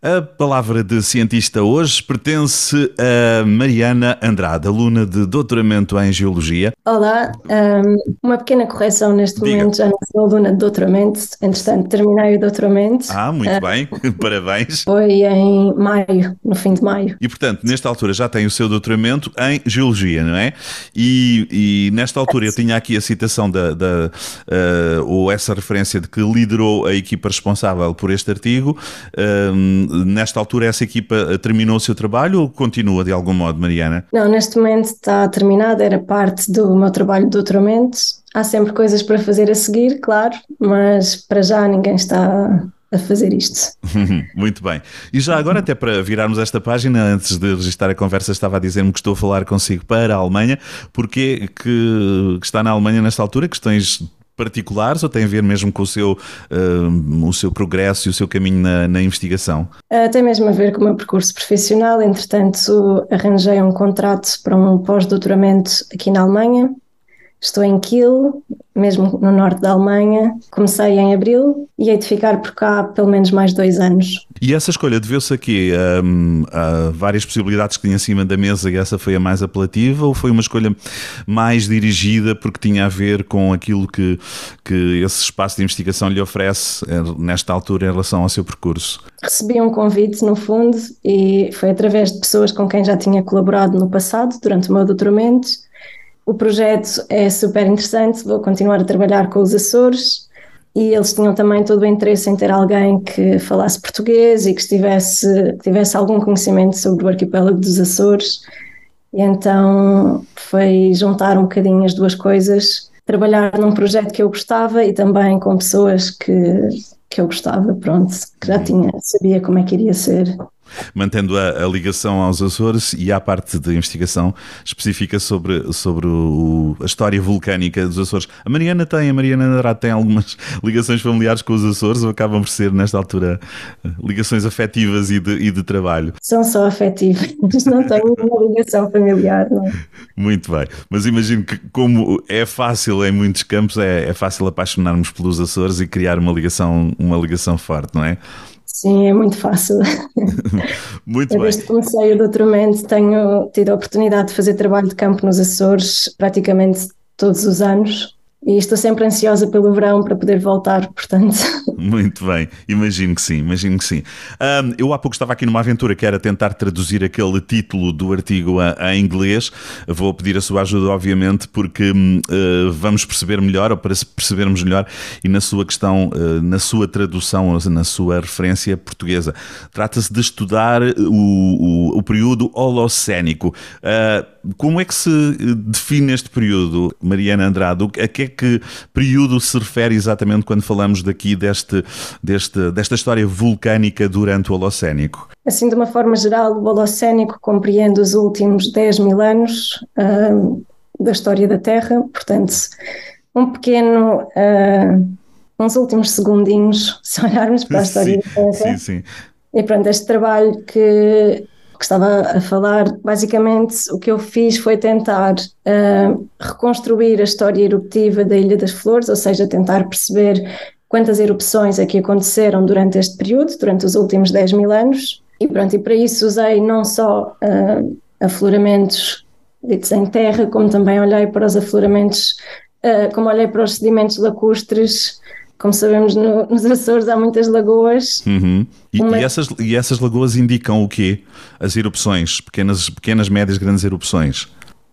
A palavra de cientista hoje pertence a Mariana Andrade, aluna de doutoramento em Geologia. Olá, um, uma pequena correção neste Diga. momento, já não sou aluna de doutoramento, entretanto terminei o doutoramento. Ah, muito uh, bem, parabéns. Foi em maio, no fim de maio. E portanto, nesta altura já tem o seu doutoramento em Geologia, não é? E, e nesta altura eu tinha aqui a citação da, da uh, ou essa referência de que liderou a equipa responsável por este artigo. Um, nesta altura essa equipa terminou o seu trabalho ou continua de algum modo, Mariana? Não, neste momento está terminada, era parte do meu trabalho de doutoramento. Há sempre coisas para fazer a seguir, claro, mas para já ninguém está a fazer isto. Muito bem. E já agora, até para virarmos esta página, antes de registrar a conversa, estava a dizer-me que estou a falar consigo para a Alemanha. Porquê que, que está na Alemanha nesta altura? Questões particulares ou tem a ver mesmo com o seu, uh, o seu progresso e o seu caminho na, na investigação? Uh, tem mesmo a ver com o meu percurso profissional. Entretanto, arranjei um contrato para um pós-doutoramento aqui na Alemanha. Estou em Kiel, mesmo no norte da Alemanha. Comecei em abril e hei de ficar por cá pelo menos mais dois anos. E essa escolha deveu-se aqui um, a várias possibilidades que tinha em cima da mesa e essa foi a mais apelativa ou foi uma escolha mais dirigida porque tinha a ver com aquilo que, que esse espaço de investigação lhe oferece eh, nesta altura em relação ao seu percurso? Recebi um convite, no fundo, e foi através de pessoas com quem já tinha colaborado no passado, durante o meu doutoramento, o projeto é super interessante, vou continuar a trabalhar com os Açores e eles tinham também todo o interesse em ter alguém que falasse português e que estivesse, que tivesse algum conhecimento sobre o arquipélago dos Açores. E então foi juntar um bocadinho as duas coisas, trabalhar num projeto que eu gostava e também com pessoas que, que eu gostava, pronto, que já uhum. tinha, sabia como é que iria ser mantendo a, a, ligação aos Açores e à parte de investigação específica sobre, sobre o, a história vulcânica dos Açores. A Mariana tem, a Mariana Andrade tem algumas ligações familiares com os Açores ou acabam por ser, nesta altura, ligações afetivas e de, e de trabalho? São só afetivas, não tenho uma ligação familiar, não. Muito bem, mas imagino que como é fácil em muitos campos, é, é fácil apaixonarmos pelos Açores e criar uma ligação, uma ligação forte, não é? Sim, é muito fácil. muito Eu, desde que comecei o doutoramento, tenho tido a oportunidade de fazer trabalho de campo nos Açores praticamente todos os anos e estou sempre ansiosa pelo verão para poder voltar, portanto. Muito bem, imagino que sim, imagino que sim. Um, eu há pouco estava aqui numa aventura que era tentar traduzir aquele título do artigo a, inglês. Vou pedir a sua ajuda, obviamente, porque uh, vamos perceber melhor, ou para percebermos melhor, e na sua questão, uh, na sua tradução, na sua referência portuguesa. Trata-se de estudar o, o, o período holocénico. Uh, como é que se define este período, Mariana Andrade? A que é que período se refere exatamente quando falamos daqui deste, deste, desta história vulcânica durante o Holocénico? Assim, de uma forma geral, o Holocénico compreende os últimos 10 mil anos uh, da história da Terra, portanto, um pequeno. Uh, uns últimos segundinhos, se olharmos para a história sim, da Terra. Sim, sim. E pronto, este trabalho que que estava a falar, basicamente o que eu fiz foi tentar uh, reconstruir a história eruptiva da Ilha das Flores, ou seja, tentar perceber quantas erupções aqui aconteceram durante este período, durante os últimos 10 mil anos. E pronto, e para isso usei não só uh, afloramentos ditos em terra, como também olhei para os afloramentos, uh, como olhei para os sedimentos lacustres como sabemos, no, nos Açores há muitas lagoas. Uhum. E, Uma... e, essas, e essas lagoas indicam o quê? As erupções, pequenas, pequenas médias, grandes erupções?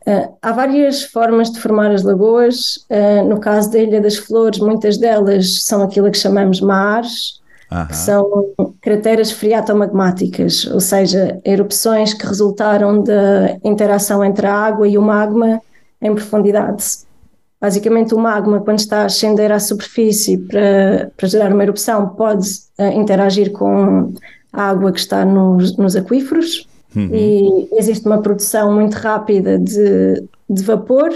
Uh, há várias formas de formar as lagoas. Uh, no caso da Ilha das Flores, muitas delas são aquilo que chamamos mares, que são crateras freatomagmáticas, ou seja, erupções que resultaram da interação entre a água e o magma em profundidade. Basicamente, o magma, quando está a ascender à superfície para, para gerar uma erupção, pode uh, interagir com a água que está nos, nos aquíferos uhum. e existe uma produção muito rápida de, de vapor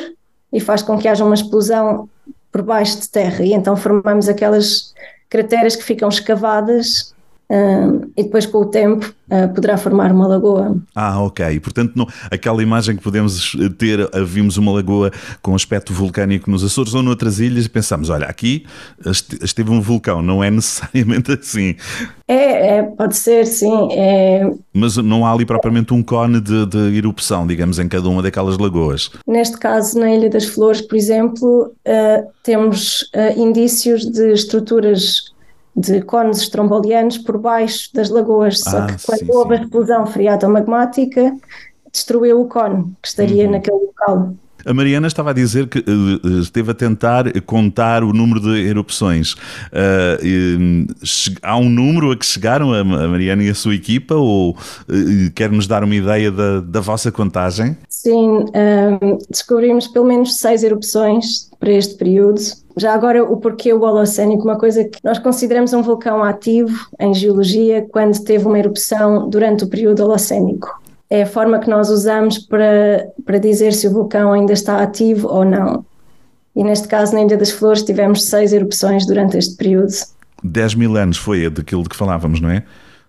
e faz com que haja uma explosão por baixo de terra e então formamos aquelas crateras que ficam escavadas Uh, e depois com o tempo uh, poderá formar uma lagoa. Ah, ok. Portanto, não, aquela imagem que podemos ter, vimos uma lagoa com aspecto vulcânico nos Açores ou noutras ilhas e pensamos, olha, aqui esteve um vulcão, não é necessariamente assim. É, é pode ser, sim. É... Mas não há ali propriamente um cone de, de, erupção, digamos, em cada uma daquelas lagoas. Neste caso, na Ilha das Flores, por exemplo, uh, temos indícios de estruturas de cones estrombolianos por baixo das lagoas. Só ah, que quando sim, houve sim. a explosão freatomagmática, destruiu o cone que estaria uhum. naquele local. A Mariana estava a dizer que uh, esteve a tentar contar o número de erupções. Uh, e, há um número a que chegaram a, Mariana e a sua equipa ou quer-nos dar uma ideia da, da vossa contagem? Sim, descobrimos pelo menos seis erupções para este período. Já agora, o porquê o Holocénico, uma coisa que nós consideramos um vulcão ativo em geologia quando teve uma erupção durante o período Holocénico. É a forma que nós usamos para, para dizer se o vulcão ainda está ativo ou não. E neste caso, na Ilha das Flores, tivemos seis erupções durante este período. 10 mil anos foi daquilo de que falávamos, não é?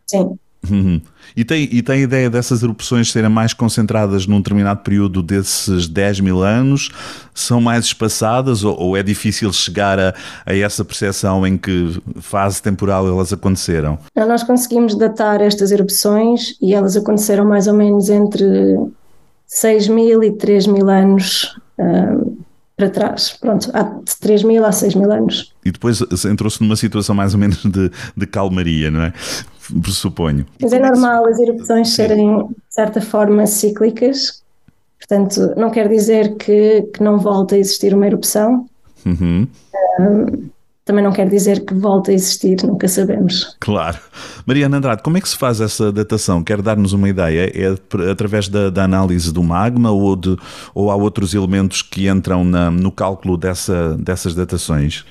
Sim. Uhum. E, tem, e tem a ideia dessas erupções serem mais concentradas num determinado período desses 10 mil anos? São mais espaçadas ou, ou é difícil chegar a, a, essa percepção em que fase temporal elas aconteceram? Nós conseguimos datar estas erupções e elas aconteceram mais ou menos entre 6 mil e 3 mil anos. Um, para trás, pronto, há de 3 mil a 6 mil anos. E depois entrou-se numa situação mais ou menos de, de calmaria, não é? Pressuponho. Mas é normal as erupções serem, de certa forma, cíclicas, portanto, não quer dizer que, que não volte a existir uma erupção. Uhum. Um, também não quer dizer que volte a existir, nunca sabemos. Claro. Mariana Andrade, como é que se faz essa datação? Quer dar-nos uma ideia? É através da, da, análise do magma ou, de, ou há outros elementos que entram na, no cálculo dessa, dessas datações?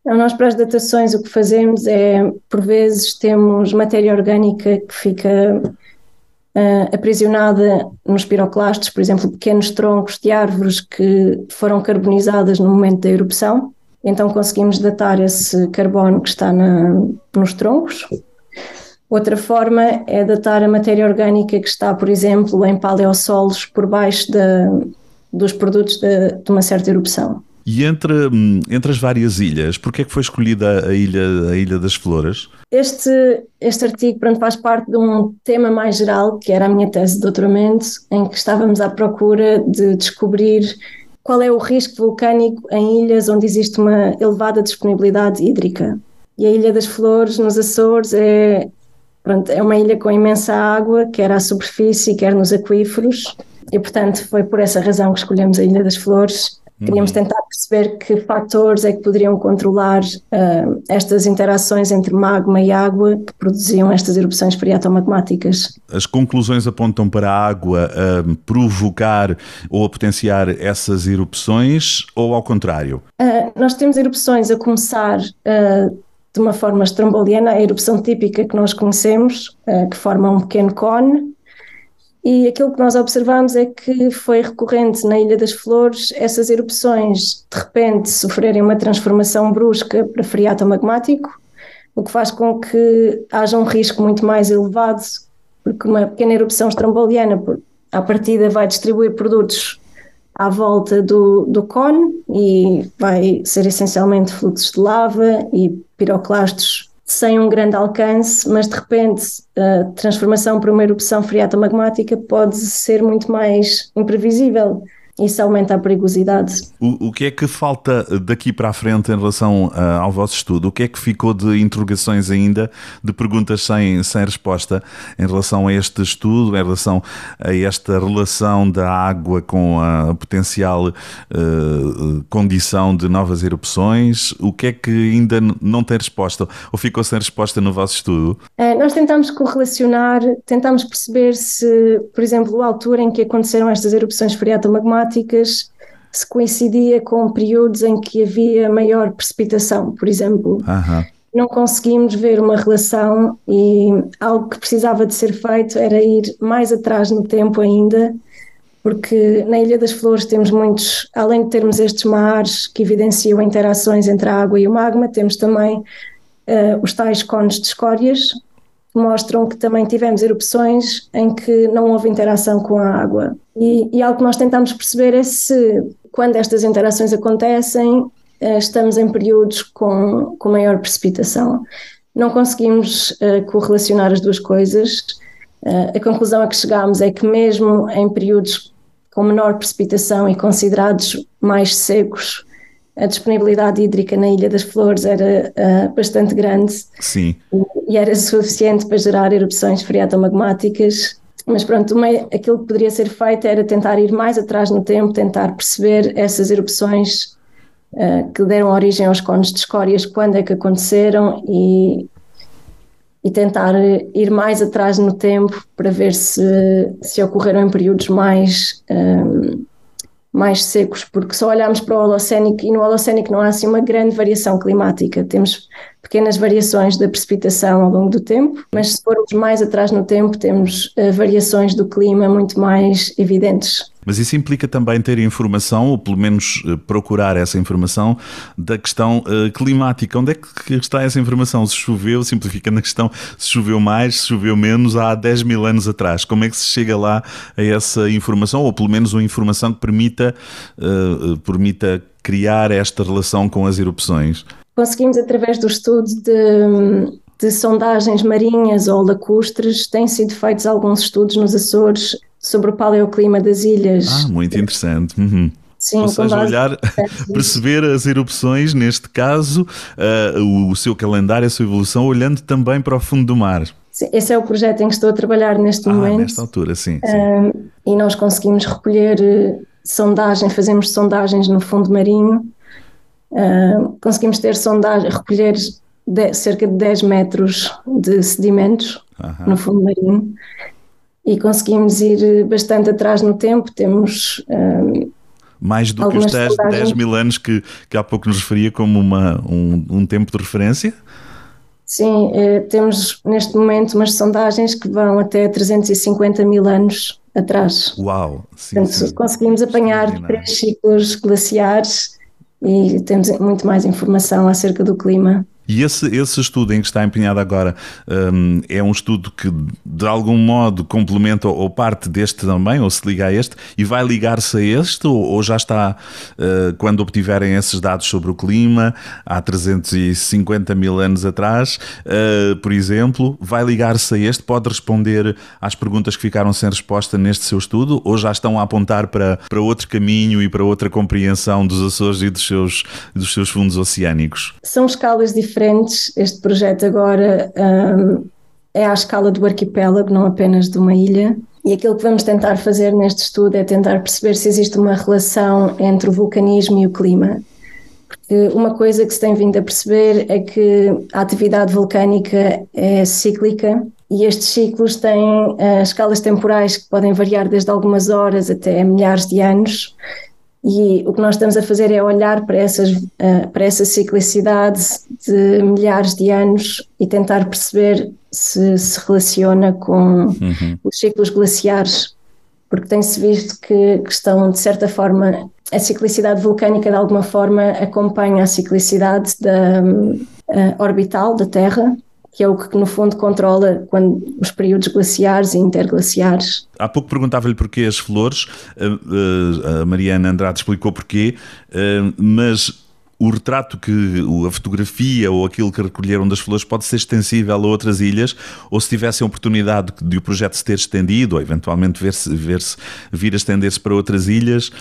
Então, nós para as datações o que fazemos é, por vezes, temos matéria orgânica que fica uh, aprisionada nos piroclastos, por exemplo, pequenos troncos de árvores que foram carbonizadas no momento da erupção. Então conseguimos datar esse carbono que está na, nos troncos. Outra forma é datar a matéria orgânica que está, por exemplo, em paleossolos por baixo dos produtos de, de uma certa erupção. E entre, hum, entre as várias ilhas, porquê é que foi escolhida a ilha, a ilha das Flores? Este, este artigo pronto, faz parte de um tema mais geral, que era a minha tese de doutoramento, em que estávamos à procura de descobrir qual é o risco vulcânico em ilhas onde existe uma elevada disponibilidade hídrica. E a Ilha das Flores, nos Açores, é, pronto, é uma ilha com imensa água, quer à superfície, quer nos aquíferos, e portanto foi por essa razão que escolhemos a Ilha das Flores Queríamos uhum. tentar perceber que fatores é que poderiam controlar uh, estas interações entre magma e água que produziam estas erupções freatomagmáticas. As conclusões apontam para a água uh, provocar ou a potenciar essas erupções ou ao contrário? Uh, nós temos erupções a começar de uma forma estromboliana, a erupção típica que nós conhecemos, que forma um pequeno cone, e aquilo que nós observamos é que foi recorrente na Ilha das Flores essas erupções de repente sofrerem uma transformação brusca para friato magmático, o que faz com que haja um risco muito mais elevado, porque uma pequena erupção estromboliana, à partida, vai distribuir produtos à volta do, do cone e vai ser essencialmente fluxos de lava e piroclastos sem um grande alcance, mas de repente a transformação para uma erupção freatomagmática pode ser muito mais imprevisível isso aumenta a perigosidade. O, o que é que falta daqui para a frente em relação uh, ao vosso estudo? O que é que ficou de interrogações ainda, de perguntas sem, sem resposta em relação a este estudo, em relação a esta relação da água com a potencial uh, condição de novas erupções? O que é que ainda não tem resposta ou ficou sem resposta no vosso estudo? Uh, nós tentamos correlacionar, tentamos perceber se, por exemplo, a altura em que aconteceram estas erupções freatomagmáticas climáticas se coincidia com períodos em que havia maior precipitação, por exemplo. Uhum. Não conseguimos ver uma relação e algo que precisava de ser feito era ir mais atrás no tempo ainda, porque na Ilha das Flores temos muitos, além de termos estes mares que evidenciam interações entre a água e o magma, temos também uh, os tais cones de escórias, mostram que também tivemos erupções em que não houve interação com a água. E, e algo que nós tentamos perceber é se, quando estas interações acontecem, uh, estamos em períodos com, com maior precipitação. Não conseguimos uh, correlacionar as duas coisas. a conclusão a que chegámos é que, mesmo em períodos com menor precipitação e considerados mais secos, a disponibilidade hídrica na Ilha das Flores era uh, bastante grande Sim. E, e, era suficiente para gerar erupções freatomagmáticas. Mas pronto, aquilo que poderia ser feito era tentar ir mais atrás no tempo, tentar perceber essas erupções uh, que deram origem aos cones de escórias, quando é que aconteceram e, e tentar ir mais atrás no tempo para ver se, se ocorreram em períodos mais, um, mais secos, porque só olhamos para o Holocénico e no Holocénico não há assim uma grande variação climática. Temos pequenas variações da precipitação ao longo do tempo, mas se formos mais atrás no tempo, temos uh, variações do clima muito mais evidentes. Mas isso implica também ter informação, ou pelo menos eh, procurar essa informação, da questão uh, climática. Onde é que está essa informação? Se choveu, simplificando a questão, se choveu mais, se choveu menos há 10 mil anos atrás. Como é que se chega lá a essa informação, ou pelo menos uma informação que permita, uh, permita criar esta relação com as erupções? Conseguimos, através do estudo de, de sondagens marinhas ou lacustres, têm sido feitos alguns estudos nos Açores sobre o paleoclima das ilhas. Ah, muito interessante. Uhum. Sim, Ou seja, olhar, perceber as erupções, neste caso, uh, o seu calendário, a sua evolução, olhando também para o fundo do mar. Esse é o projeto em que estou a trabalhar neste ah, momento. Nesta altura, sim. sim. Uh, e nós conseguimos recolher uh, sondagem, fazemos sondagens no fundo marinho, uh, conseguimos ter sondagem, recolher de, cerca de 10 metros de sedimentos no fundo marinho e conseguimos ir bastante atrás no tempo. Temos. Um, mais do que os 10, 10, mil anos que, que há pouco nos referia como uma, um, um tempo de referência? Sim, eh, temos neste momento umas sondagens que vão até 350 mil anos atrás. Uau! Sim, Portanto, sim. conseguimos apanhar três ciclos glaciares e temos muito mais informação acerca do clima. E esse, esse estudo em que está empenhado agora um, é um estudo que de algum modo complementa ou parte deste também, ou se liga a este, e vai ligar-se a este, ou, ou já está, uh, quando obtiverem esses dados sobre o clima, há 350 mil anos atrás, uh, por exemplo, vai ligar-se a este, pode responder às perguntas que ficaram sem resposta neste seu estudo, ou já estão a apontar para, para outro caminho e para outra compreensão dos Açores e dos seus, dos seus fundos oceânicos? São escalas diferentes diferentes. Este projeto agora um, é à escala do arquipélago, não apenas de uma ilha. E aquilo que vamos tentar fazer neste estudo é tentar perceber se existe uma relação entre o vulcanismo e o clima. Porque uma coisa que se tem vindo a perceber é que a atividade vulcânica é cíclica e estes ciclos têm uh, escalas temporais que podem variar desde algumas horas até milhares de anos. E o que nós estamos a fazer é olhar para, essas, uh, para essa ciclicidade de milhares de anos e tentar perceber se se relaciona com uhum. os ciclos glaciares, porque tem-se visto que, que estão, de certa forma, a ciclicidade vulcânica de alguma forma acompanha a ciclicidade da, uh, orbital da Terra que é o que no fundo controla quando, os períodos glaciares e interglaciares. Há pouco perguntava-lhe porquê as flores, a Mariana Andrade explicou porquê, mas o retrato que a fotografia ou aquilo que recolheram das flores pode ser extensível a outras ilhas ou se tivessem a oportunidade de o projeto se ter estendido ou eventualmente ver-se ver -se, vir a estender-se para outras ilhas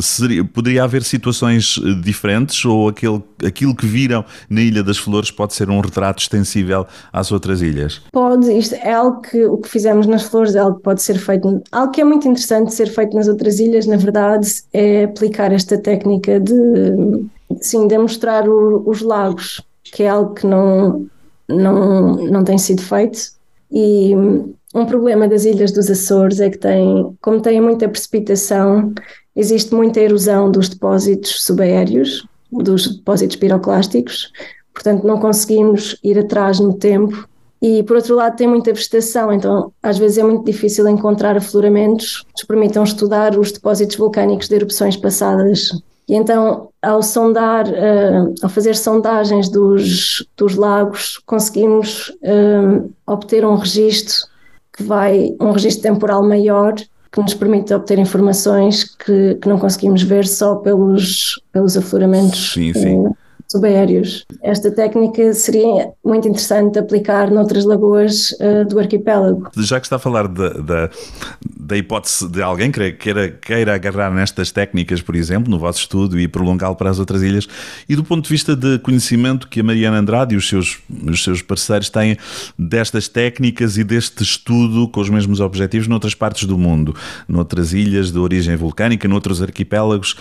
seria, poderia haver situações eh, diferentes ou aquele, aquilo que viram na Ilha das Flores pode ser um retrato extensível às outras ilhas? Pode, isto é algo que o que fizemos nas Flores é algo que pode ser feito, algo que é muito interessante ser feito nas outras ilhas, na verdade, é aplicar esta técnica de sim, demonstrar o, os lagos, que é algo que não, não, não tem sido feito. E um problema das ilhas dos Açores é que tem, como têm muita precipitação, existe muita erosão dos depósitos subaéreos, dos depósitos piroclásticos, portanto não conseguimos ir atrás no tempo. E por outro lado tem muita vegetação, então às vezes é muito difícil encontrar afloramentos que nos permitam estudar os depósitos vulcânicos de erupções passadas E então, ao sondar, uh, ao fazer sondagens dos, dos lagos, conseguimos uh, obter um registro que vai, um registro temporal maior, que nos permite obter informações que, que não conseguimos ver só pelos, pelos afloramentos sim, sim. Uh, subaéreos. Esta técnica seria muito interessante aplicar noutras lagoas uh, do arquipélago. Já que está a falar da, da, hipótese de alguém que queira, queira agarrar nestas técnicas, por exemplo, no vosso estudo e prolongá-lo para as outras ilhas, e do ponto de vista de conhecimento que a Mariana Andrade e os seus, os seus parceiros têm destas técnicas e deste estudo com os mesmos objetivos noutras partes do mundo, noutras ilhas de origem vulcânica, noutros arquipélagos,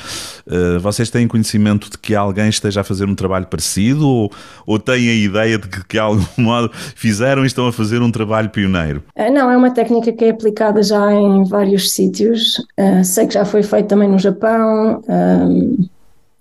uh, vocês têm conhecimento de que alguém esteja a fazer um trabalho parecido ou, ou têm a ideia de que, de algum modo, fizeram e estão a fazer um trabalho pioneiro? Eh, não, é uma técnica que é aplicada já em vários sítios. Uh, sei que já foi feito também no Japão. Um,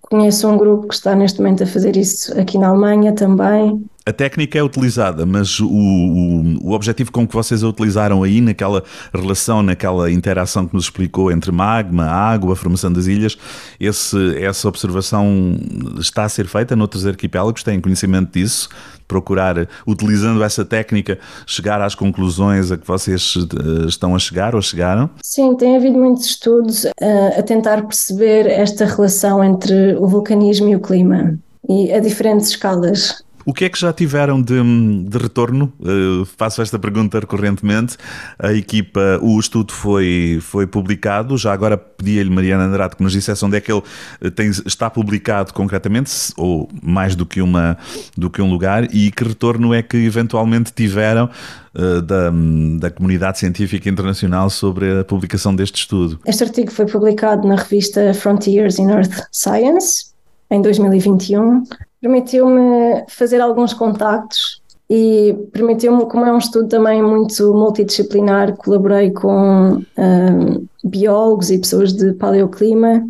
conheço um grupo que está neste momento a fazer isso aqui na Alemanha também a técnica é utilizada, mas o, o, o, objetivo com que vocês a utilizaram aí, naquela relação, naquela interação que nos explicou entre magma, água, a formação das ilhas, esse, essa observação está a ser feita noutros arquipélagos? Têm conhecimento disso? Procurar, utilizando essa técnica, chegar às conclusões a que vocês uh, estão a chegar ou chegaram? Sim, tem havido muitos estudos uh, a tentar perceber esta relação entre o vulcanismo e o clima e a diferentes escalas. O que é que já tiveram de, de retorno? Uh, faço esta pergunta recorrentemente. A equipa, o estudo foi, foi publicado. Já agora pedi-lhe, Mariana Andrade, que nos dissesse onde é que ele eh, tem, está publicado concretamente, ou mais do que, uma, do que um lugar, e que retorno é que eventualmente tiveram uh, da, da comunidade científica internacional sobre a publicação deste estudo. Este artigo foi publicado na revista Frontiers in Earth Science em 2021 permitiu-me fazer alguns contactos e permitiu-me, como é um estudo também muito multidisciplinar, colaborei com um, biólogos e pessoas de paleoclima,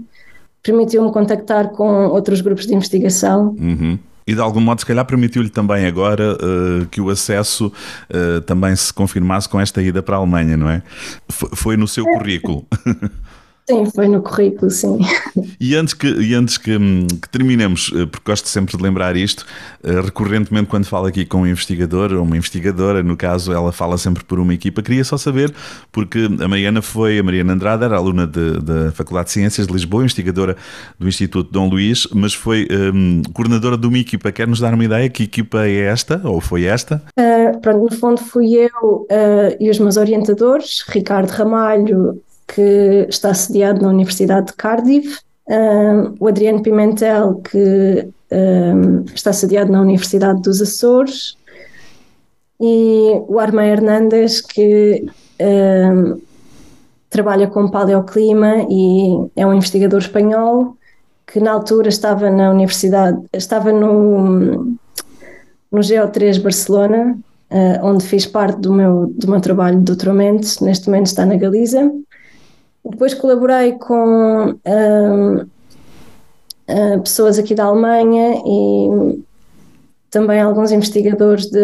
permitiu-me contactar com outros grupos de investigação. Uhum. E de algum modo, se calhar, permitiu-lhe também agora uh, que o acesso uh, também se confirmasse com esta ida para a Alemanha, não é? F foi no seu currículo. Sim, foi no currículo, sim. E antes que, e antes que, que terminemos, eh, porque gosto sempre de lembrar isto, eh, recorrentemente quando falo aqui com um investigador ou uma investigadora, no caso ela fala sempre por uma equipa, queria só saber, porque a Mariana foi, a Mariana Andrade era aluna da Faculdade de Ciências de Lisboa, investigadora do Instituto Dom Luís, mas foi um, coordenadora de uma equipa. Quer nos dar uma ideia? Que equipa é esta, ou foi esta? Uh, pronto, no fundo fui eu uh, e os meus orientadores, Ricardo Ramalho, que está sediado na Universidade de Cardiff, um, o Adriano Pimentel, que um, está sediado na Universidade dos Açores, e o Arma Hernandes, que um, trabalha com paleoclima e é um investigador espanhol que na altura estava na universidade, estava no, no GEO3 Barcelona, uh, onde fiz parte do meu, do meu trabalho de doutoramento, neste momento está na Galiza, depois colaborei com uh, uh, pessoas aqui da Alemanha e também alguns investigadores de,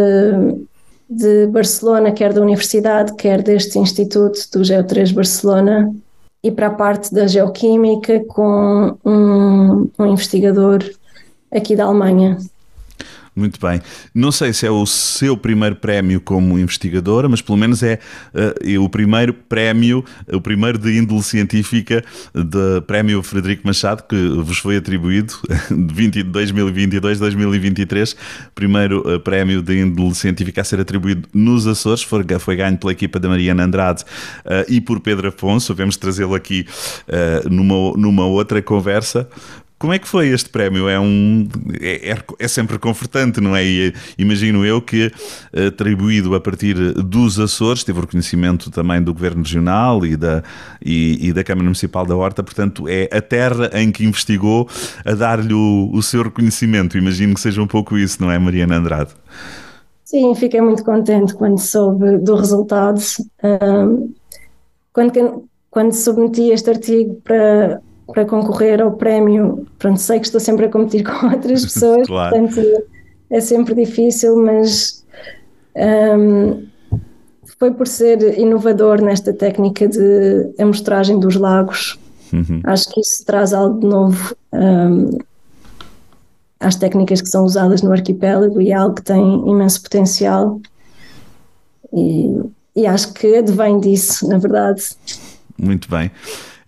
de Barcelona, quer da universidade, quer deste instituto do Geo3 Barcelona, e para a parte da geoquímica com um, um investigador aqui da Alemanha. Muito bem. Não sei se é o seu primeiro prémio como investigadora, mas pelo menos é uh, o primeiro prémio, o primeiro de índole científica do Prémio Frederico Machado, que vos foi atribuído de 2022-2023. Primeiro uh, prémio de índole científica a ser atribuído nos Açores, foi, foi ganho pela equipa da Mariana Andrade uh, e por Pedro Afonso. Vamos trazê-lo aqui numa, numa outra conversa. Como é que foi este prémio? É, um, é, é, é sempre confortante, não é? E, imagino eu que, atribuído a partir dos Açores, teve o reconhecimento também do Governo Regional e da, e, e da Câmara Municipal da Horta, portanto, é a terra em que investigou a dar-lhe o, o seu reconhecimento. Imagino que seja um pouco isso, não é, Mariana Andrade? Sim, fiquei muito contente quando soube do resultado. Um, quando, quando submeti este artigo para para concorrer ao prémio. Pronto, sei que estou sempre a competir com outras pessoas, claro. portanto é sempre difícil, mas um, foi por ser inovador nesta técnica de amostragem dos lagos Uhum. Acho que isso traz algo de novo um, às técnicas que são usadas no arquipélago e é algo que tem imenso potencial. E, e acho que advém disso, na verdade. Muito bem.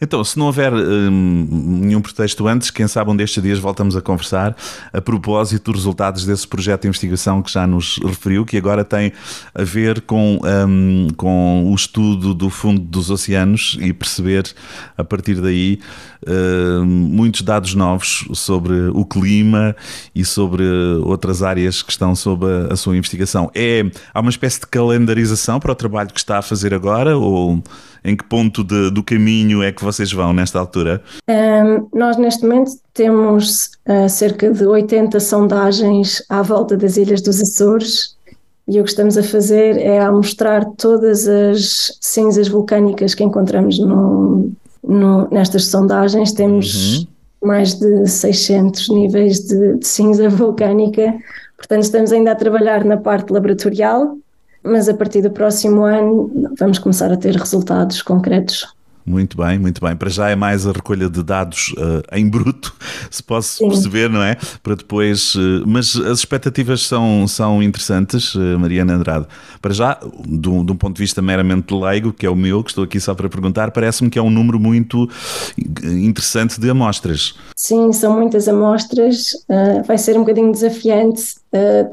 Então, se não houver hum, nenhum pretexto antes, quem sabe um destes dias voltamos a conversar a propósito dos resultados desse projeto de investigação que já nos referiu, que agora tem a ver com, hum, com o estudo do fundo dos oceanos e perceber a partir daí hum, muitos dados novos sobre o clima e sobre outras áreas que estão sob a, a sua investigação. É, há uma espécie de calendarização para o trabalho que está a fazer agora ou em que ponto de, do caminho é que vocês vão nesta altura? Um, nós, neste momento, temos uh, cerca de 80 sondagens à volta das Ilhas dos Açores. E o que estamos a fazer é a mostrar todas as cinzas vulcânicas que encontramos no, no, nestas sondagens. Temos uhum. mais de 600 níveis de, de cinza vulcânica. Portanto, estamos ainda a trabalhar na parte laboratorial, mas a partir do próximo ano vamos começar a ter resultados concretos. Muito bem, muito bem. Para já é mais a recolha de dados uh, em bruto, se posso Sim. perceber, não é? Para depois. Uh, mas as expectativas são, são interessantes, uh, Mariana Andrade. Para já, de um, de um, ponto de vista meramente leigo, que é o meu, que estou aqui só para perguntar, parece-me que é um número muito interessante de amostras. Sim, são muitas amostras. vai ser um bocadinho desafiante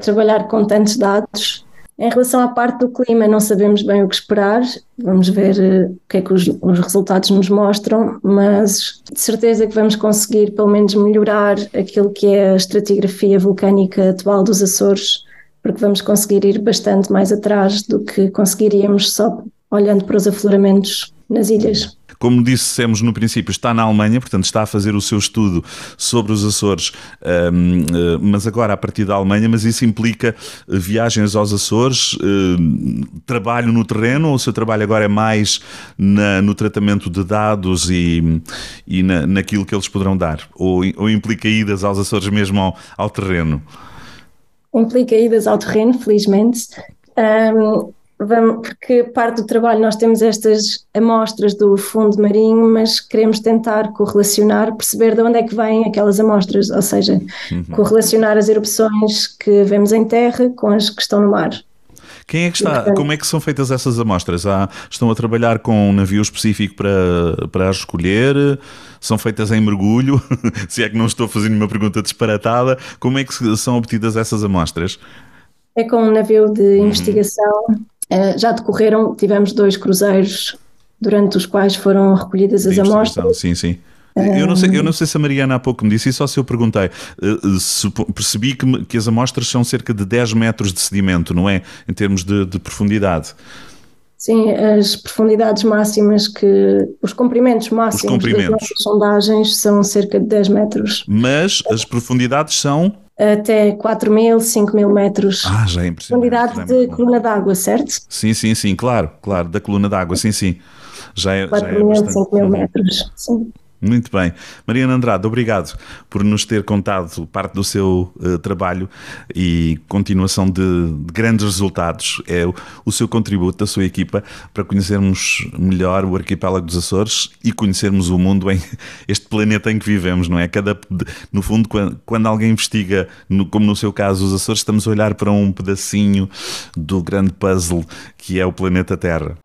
trabalhar com tantos dados em relação à parte do clima, não sabemos bem o que esperar, vamos ver uh, o que é que os, os, resultados nos mostram, mas de certeza que vamos conseguir pelo menos melhorar aquilo que é a estratigrafia vulcânica atual dos Açores, porque vamos conseguir ir bastante mais atrás do que conseguiríamos só olhando para os afloramentos nas ilhas. Como dissemos no princípio, está na Alemanha, portanto está a fazer o seu estudo sobre os Açores, um, eh, mas agora a partir da Alemanha, mas isso implica eh, viagens aos Açores, um, trabalho no terreno, ou o seu trabalho agora é mais na, no tratamento de dados e, e na, naquilo que eles poderão dar? Ou, ou implica idas aos Açores mesmo ao, ao terreno? Implica idas ao terreno, felizmente. Um, Vamos, porque parte do trabalho nós temos estas amostras do fundo marinho, mas queremos tentar correlacionar, perceber de onde é que vêm aquelas amostras, ou seja, uhum. correlacionar as erupções que vemos em terra com as que estão no mar. Quem é que está? Como é que são feitas essas amostras? Há, estão a trabalhar com um navio específico para, para as escolher? São feitas em mergulho? Se é que não estou fazendo uma pergunta disparatada, como é que são obtidas essas amostras? É com um navio de uhum. investigação já decorreram, tivemos dois cruzeiros durante os quais foram recolhidas as amostras. Sim, sim. Eu não, sei, eu não sei se a Mariana há pouco me disse isso ou se eu perguntei. Eh, se percebi que, que as amostras são cerca de 10 metros de sedimento, não é? Em termos de, de profundidade. Sim, as profundidades máximas que. Os comprimentos máximos os comprimentos. das nossas sondagens são cerca de 10 metros. Mas as profundidades são até 4 mil, 5 mil metros. Ah, já é impressionante. Profundidade é de coluna d'água, certo? Sim, sim, sim, claro, claro, da coluna d'água, sim, sim. Já é, 4 já é mil, bastante. 5 mil metros, sim. Muito bem. Mariana Andrade, obrigado por nos ter contado parte do seu uh, trabalho e continuação de, de grandes resultados. É o, o, seu contributo da sua equipa para conhecermos melhor o arquipélago dos Açores e conhecermos o mundo em este planeta em que vivemos, não é? Cada, no fundo, quando, quando alguém investiga, no, como no seu caso, os Açores, estamos a olhar para um pedacinho do grande puzzle que é o planeta Terra.